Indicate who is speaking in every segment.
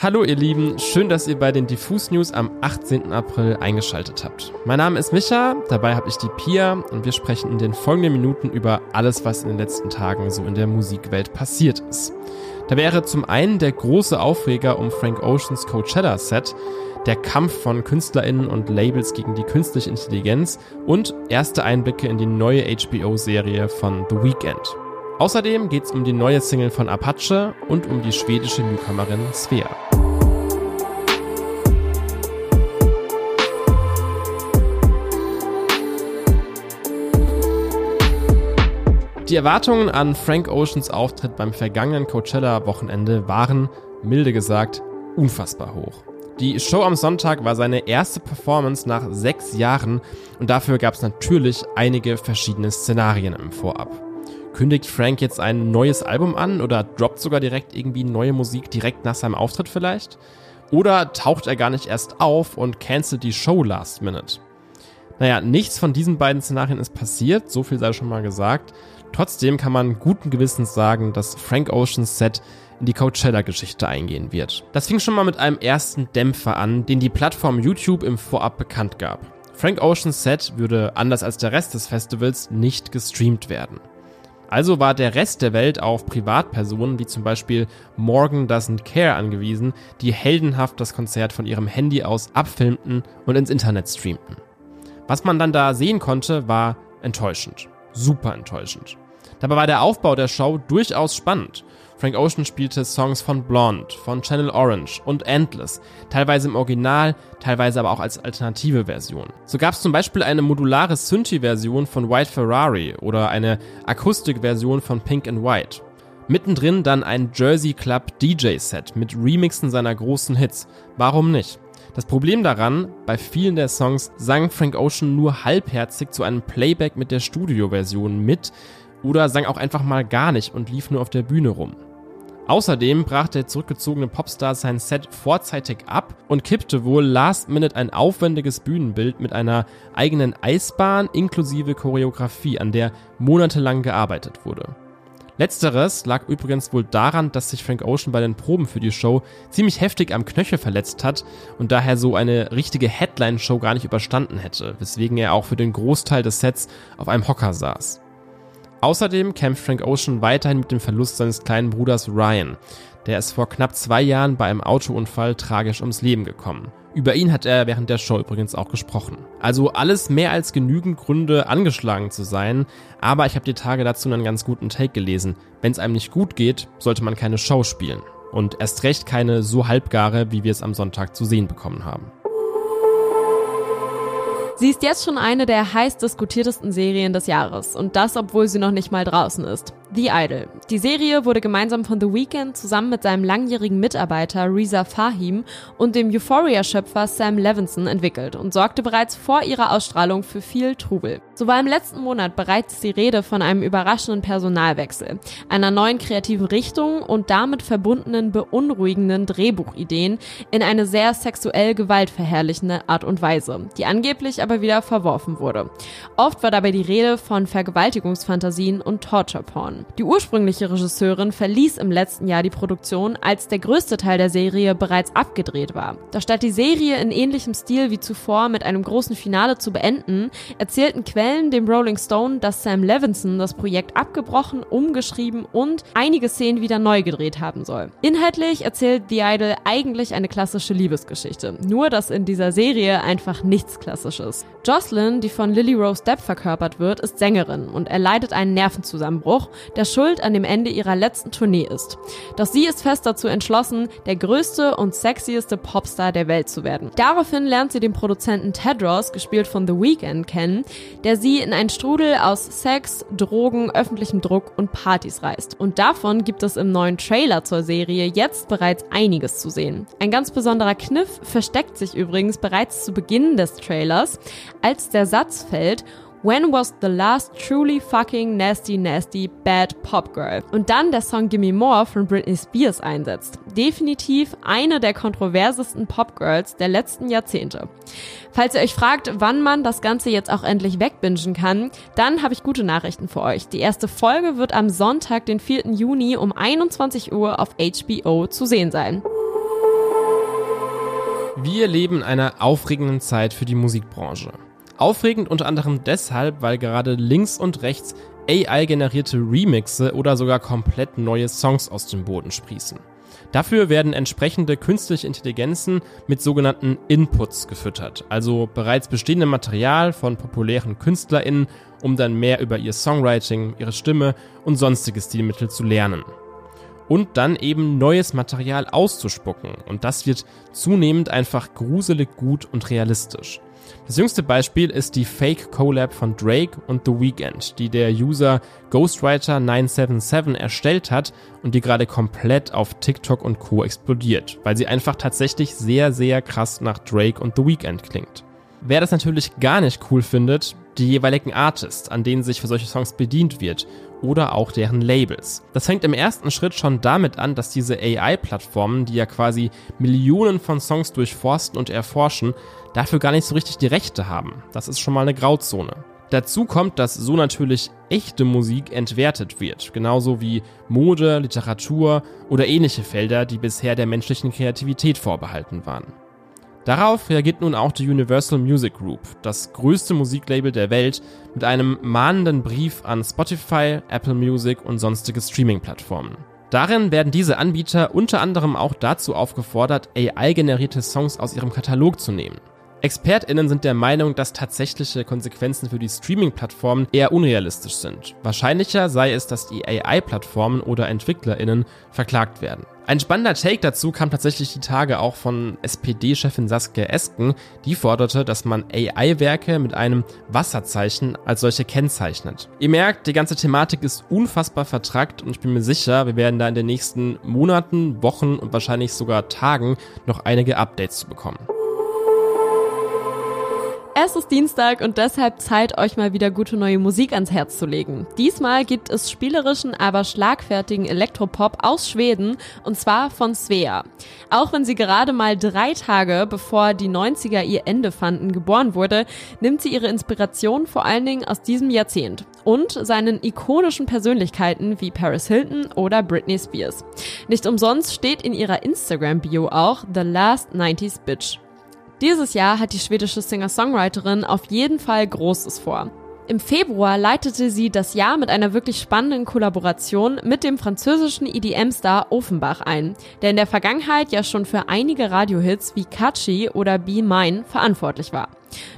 Speaker 1: Hallo ihr Lieben, schön, dass ihr bei den Diffus News am 18. April eingeschaltet habt. Mein Name ist Micha, dabei habe ich die Pia und wir sprechen in den folgenden Minuten über alles, was in den letzten Tagen so in der Musikwelt passiert ist. Da wäre zum einen der große Aufreger um Frank Oceans Coachella Set, der Kampf von KünstlerInnen und Labels gegen die künstliche Intelligenz und erste Einblicke in die neue HBO-Serie von The Weeknd. Außerdem geht es um die neue Single von Apache und um die schwedische Newcomerin Svea. Die Erwartungen an Frank Oceans Auftritt beim vergangenen Coachella-Wochenende waren, milde gesagt, unfassbar hoch. Die Show am Sonntag war seine erste Performance nach sechs Jahren und dafür gab es natürlich einige verschiedene Szenarien im Vorab. Kündigt Frank jetzt ein neues Album an oder droppt sogar direkt irgendwie neue Musik direkt nach seinem Auftritt vielleicht? Oder taucht er gar nicht erst auf und cancelt die Show last minute? Naja, nichts von diesen beiden Szenarien ist passiert, so viel sei schon mal gesagt. Trotzdem kann man guten Gewissens sagen, dass Frank Oceans Set in die Coachella-Geschichte eingehen wird. Das fing schon mal mit einem ersten Dämpfer an, den die Plattform YouTube im Vorab bekannt gab. Frank Oceans Set würde, anders als der Rest des Festivals, nicht gestreamt werden. Also war der Rest der Welt auf Privatpersonen wie zum Beispiel Morgan Doesn't Care angewiesen, die heldenhaft das Konzert von ihrem Handy aus abfilmten und ins Internet streamten. Was man dann da sehen konnte, war enttäuschend. Super enttäuschend. Dabei war der Aufbau der Show durchaus spannend. Frank Ocean spielte Songs von Blonde, von Channel Orange und Endless, teilweise im Original, teilweise aber auch als alternative Version. So gab es zum Beispiel eine modulare Synthi-Version von White Ferrari oder eine Akustik-Version von Pink and White. Mittendrin dann ein Jersey Club DJ-Set mit Remixen seiner großen Hits. Warum nicht? Das Problem daran, bei vielen der Songs sang Frank Ocean nur halbherzig zu einem Playback mit der Studioversion mit oder sang auch einfach mal gar nicht und lief nur auf der Bühne rum. Außerdem brach der zurückgezogene Popstar sein Set vorzeitig ab und kippte wohl last minute ein aufwendiges Bühnenbild mit einer eigenen Eisbahn inklusive Choreografie, an der monatelang gearbeitet wurde. Letzteres lag übrigens wohl daran, dass sich Frank Ocean bei den Proben für die Show ziemlich heftig am Knöchel verletzt hat und daher so eine richtige Headline-Show gar nicht überstanden hätte, weswegen er auch für den Großteil des Sets auf einem Hocker saß. Außerdem kämpft Frank Ocean weiterhin mit dem Verlust seines kleinen Bruders Ryan. Der ist vor knapp zwei Jahren bei einem Autounfall tragisch ums Leben gekommen. Über ihn hat er während der Show übrigens auch gesprochen. Also alles mehr als genügend Gründe, angeschlagen zu sein, aber ich habe die Tage dazu einen ganz guten Take gelesen. Wenn es einem nicht gut geht, sollte man keine Show spielen. Und erst recht keine so halbgare, wie wir es am Sonntag zu sehen bekommen haben.
Speaker 2: Sie ist jetzt schon eine der heiß diskutiertesten Serien des Jahres und das, obwohl sie noch nicht mal draußen ist. The Idol. Die Serie wurde gemeinsam von The Weeknd zusammen mit seinem langjährigen Mitarbeiter Reza Fahim und dem Euphoria-Schöpfer Sam Levinson entwickelt und sorgte bereits vor ihrer Ausstrahlung für viel Trubel. So war im letzten Monat bereits die Rede von einem überraschenden Personalwechsel, einer neuen kreativen Richtung und damit verbundenen beunruhigenden Drehbuchideen in eine sehr sexuell gewaltverherrlichende Art und Weise, die angeblich aber wieder verworfen wurde. Oft war dabei die Rede von Vergewaltigungsfantasien und Torture Porn. Die ursprüngliche Regisseurin verließ im letzten Jahr die Produktion, als der größte Teil der Serie bereits abgedreht war. Doch statt die Serie in ähnlichem Stil wie zuvor mit einem großen Finale zu beenden, erzählten Quellen dem Rolling Stone, dass Sam Levinson das Projekt abgebrochen, umgeschrieben und einige Szenen wieder neu gedreht haben soll. Inhaltlich erzählt The Idol eigentlich eine klassische Liebesgeschichte, nur dass in dieser Serie einfach nichts Klassisches. Jocelyn, die von Lily Rose Depp verkörpert wird, ist Sängerin und erleidet einen Nervenzusammenbruch, der schuld an dem Ende ihrer letzten Tournee ist. Doch sie ist fest dazu entschlossen, der größte und sexieste Popstar der Welt zu werden. Daraufhin lernt sie den Produzenten Tedros, gespielt von The Weeknd, kennen, der sie in einen Strudel aus Sex, Drogen, öffentlichem Druck und Partys reißt. Und davon gibt es im neuen Trailer zur Serie jetzt bereits einiges zu sehen. Ein ganz besonderer Kniff versteckt sich übrigens bereits zu Beginn des Trailers, als der Satz fällt, When was the last truly fucking nasty, nasty, bad Pop Girl? Und dann der Song Gimme More von Britney Spears einsetzt. Definitiv eine der kontroversesten Pop Girls der letzten Jahrzehnte. Falls ihr euch fragt, wann man das Ganze jetzt auch endlich wegbingen kann, dann habe ich gute Nachrichten für euch. Die erste Folge wird am Sonntag, den 4. Juni um 21 Uhr auf HBO zu sehen sein.
Speaker 1: Wir leben in einer aufregenden Zeit für die Musikbranche. Aufregend unter anderem deshalb, weil gerade links und rechts AI-generierte Remixe oder sogar komplett neue Songs aus dem Boden sprießen. Dafür werden entsprechende künstliche Intelligenzen mit sogenannten Inputs gefüttert, also bereits bestehendem Material von populären KünstlerInnen, um dann mehr über ihr Songwriting, ihre Stimme und sonstige Stilmittel zu lernen und dann eben neues Material auszuspucken. Und das wird zunehmend einfach gruselig gut und realistisch. Das jüngste Beispiel ist die Fake Collab von Drake und The Weeknd, die der User Ghostwriter977 erstellt hat und die gerade komplett auf TikTok und Co explodiert, weil sie einfach tatsächlich sehr, sehr krass nach Drake und The Weeknd klingt. Wer das natürlich gar nicht cool findet, die jeweiligen Artists, an denen sich für solche Songs bedient wird oder auch deren Labels. Das fängt im ersten Schritt schon damit an, dass diese AI-Plattformen, die ja quasi Millionen von Songs durchforsten und erforschen, dafür gar nicht so richtig die Rechte haben. Das ist schon mal eine Grauzone. Dazu kommt, dass so natürlich echte Musik entwertet wird, genauso wie Mode, Literatur oder ähnliche Felder, die bisher der menschlichen Kreativität vorbehalten waren. Darauf reagiert nun auch die Universal Music Group, das größte Musiklabel der Welt, mit einem mahnenden Brief an Spotify, Apple Music und sonstige Streaming-Plattformen. Darin werden diese Anbieter unter anderem auch dazu aufgefordert, AI-generierte Songs aus ihrem Katalog zu nehmen. ExpertInnen sind der Meinung, dass tatsächliche Konsequenzen für die Streaming-Plattformen eher unrealistisch sind. Wahrscheinlicher sei es, dass die AI-Plattformen oder EntwicklerInnen verklagt werden. Ein spannender Take dazu kam tatsächlich die Tage auch von SPD-Chefin Saskia Esken, die forderte, dass man AI-Werke mit einem Wasserzeichen als solche kennzeichnet. Ihr merkt, die ganze Thematik ist unfassbar vertrackt und ich bin mir sicher, wir werden da in den nächsten Monaten, Wochen und wahrscheinlich sogar Tagen noch einige Updates zu bekommen.
Speaker 2: Es ist Dienstag und deshalb Zeit, euch mal wieder gute neue Musik ans Herz zu legen. Diesmal gibt es spielerischen, aber schlagfertigen Elektropop aus Schweden und zwar von Svea. Auch wenn sie gerade mal drei Tage bevor die 90er ihr Ende fanden geboren wurde, nimmt sie ihre Inspiration vor allen Dingen aus diesem Jahrzehnt und seinen ikonischen Persönlichkeiten wie Paris Hilton oder Britney Spears. Nicht umsonst steht in ihrer Instagram-Bio auch The Last 90s Bitch. Dieses Jahr hat die schwedische Singer-Songwriterin auf jeden Fall Großes vor. Im Februar leitete sie das Jahr mit einer wirklich spannenden Kollaboration mit dem französischen EDM-Star Offenbach ein, der in der Vergangenheit ja schon für einige Radiohits wie Catchy oder Be Mine verantwortlich war.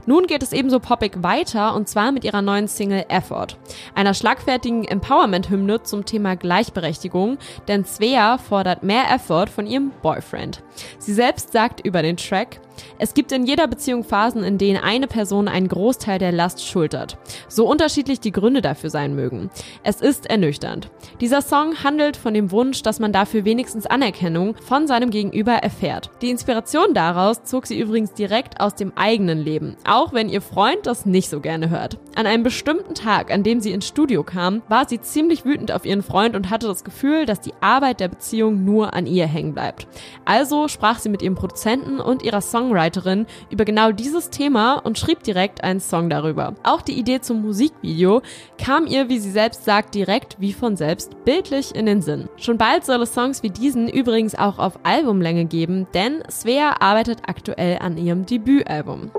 Speaker 2: Nun geht es ebenso poppig weiter und zwar mit ihrer neuen Single Effort, einer schlagfertigen Empowerment-Hymne zum Thema Gleichberechtigung, denn Svea fordert mehr Effort von ihrem Boyfriend. Sie selbst sagt über den Track, es gibt in jeder Beziehung Phasen, in denen eine Person einen Großteil der Last schultert. So unterschiedlich die Gründe dafür sein mögen. Es ist ernüchternd. Dieser Song handelt von dem Wunsch, dass man dafür wenigstens Anerkennung von seinem Gegenüber erfährt. Die Inspiration daraus zog sie übrigens direkt aus dem eigenen Leben auch wenn ihr Freund das nicht so gerne hört. An einem bestimmten Tag, an dem sie ins Studio kam, war sie ziemlich wütend auf ihren Freund und hatte das Gefühl, dass die Arbeit der Beziehung nur an ihr hängen bleibt. Also sprach sie mit ihrem Produzenten und ihrer Songwriterin über genau dieses Thema und schrieb direkt einen Song darüber. Auch die Idee zum Musikvideo kam ihr, wie sie selbst sagt, direkt wie von selbst bildlich in den Sinn. Schon bald soll es Songs wie diesen übrigens auch auf Albumlänge geben, denn Svea arbeitet aktuell an ihrem Debütalbum.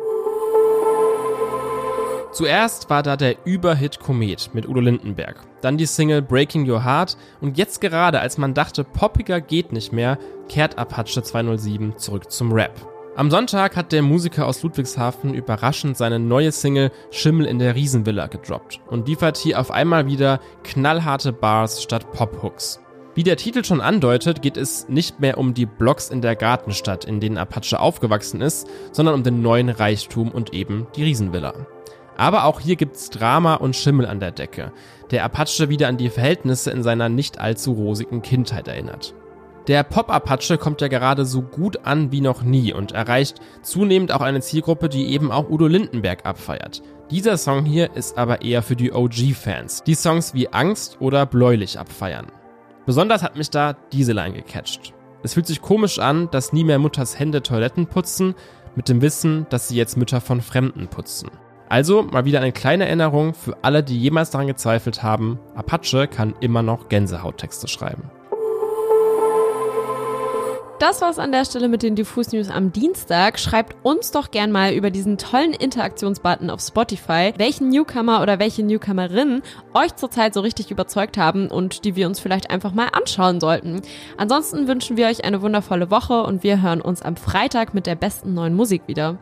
Speaker 1: Zuerst war da der Überhit Komet mit Udo Lindenberg, dann die Single Breaking Your Heart und jetzt gerade, als man dachte, poppiger geht nicht mehr, kehrt Apache 207 zurück zum Rap. Am Sonntag hat der Musiker aus Ludwigshafen überraschend seine neue Single Schimmel in der Riesenvilla gedroppt und liefert hier auf einmal wieder knallharte Bars statt Pop-Hooks. Wie der Titel schon andeutet, geht es nicht mehr um die Blocks in der Gartenstadt, in denen Apache aufgewachsen ist, sondern um den neuen Reichtum und eben die Riesenvilla. Aber auch hier gibt's Drama und Schimmel an der Decke, der Apache wieder an die Verhältnisse in seiner nicht allzu rosigen Kindheit erinnert. Der Pop-Apache kommt ja gerade so gut an wie noch nie und erreicht zunehmend auch eine Zielgruppe, die eben auch Udo Lindenberg abfeiert. Dieser Song hier ist aber eher für die OG-Fans, die Songs wie Angst oder Bläulich abfeiern. Besonders hat mich da diese Line gecatcht. Es fühlt sich komisch an, dass nie mehr Mutters Hände Toiletten putzen, mit dem Wissen, dass sie jetzt Mütter von Fremden putzen. Also mal wieder eine kleine Erinnerung für alle, die jemals daran gezweifelt haben, Apache kann immer noch Gänsehauttexte schreiben.
Speaker 2: Das war's an der Stelle mit den Diffus News am Dienstag. Schreibt uns doch gern mal über diesen tollen Interaktionsbutton auf Spotify, welchen Newcomer oder welche Newcomerin euch zurzeit so richtig überzeugt haben und die wir uns vielleicht einfach mal anschauen sollten. Ansonsten wünschen wir euch eine wundervolle Woche und wir hören uns am Freitag mit der besten neuen Musik wieder.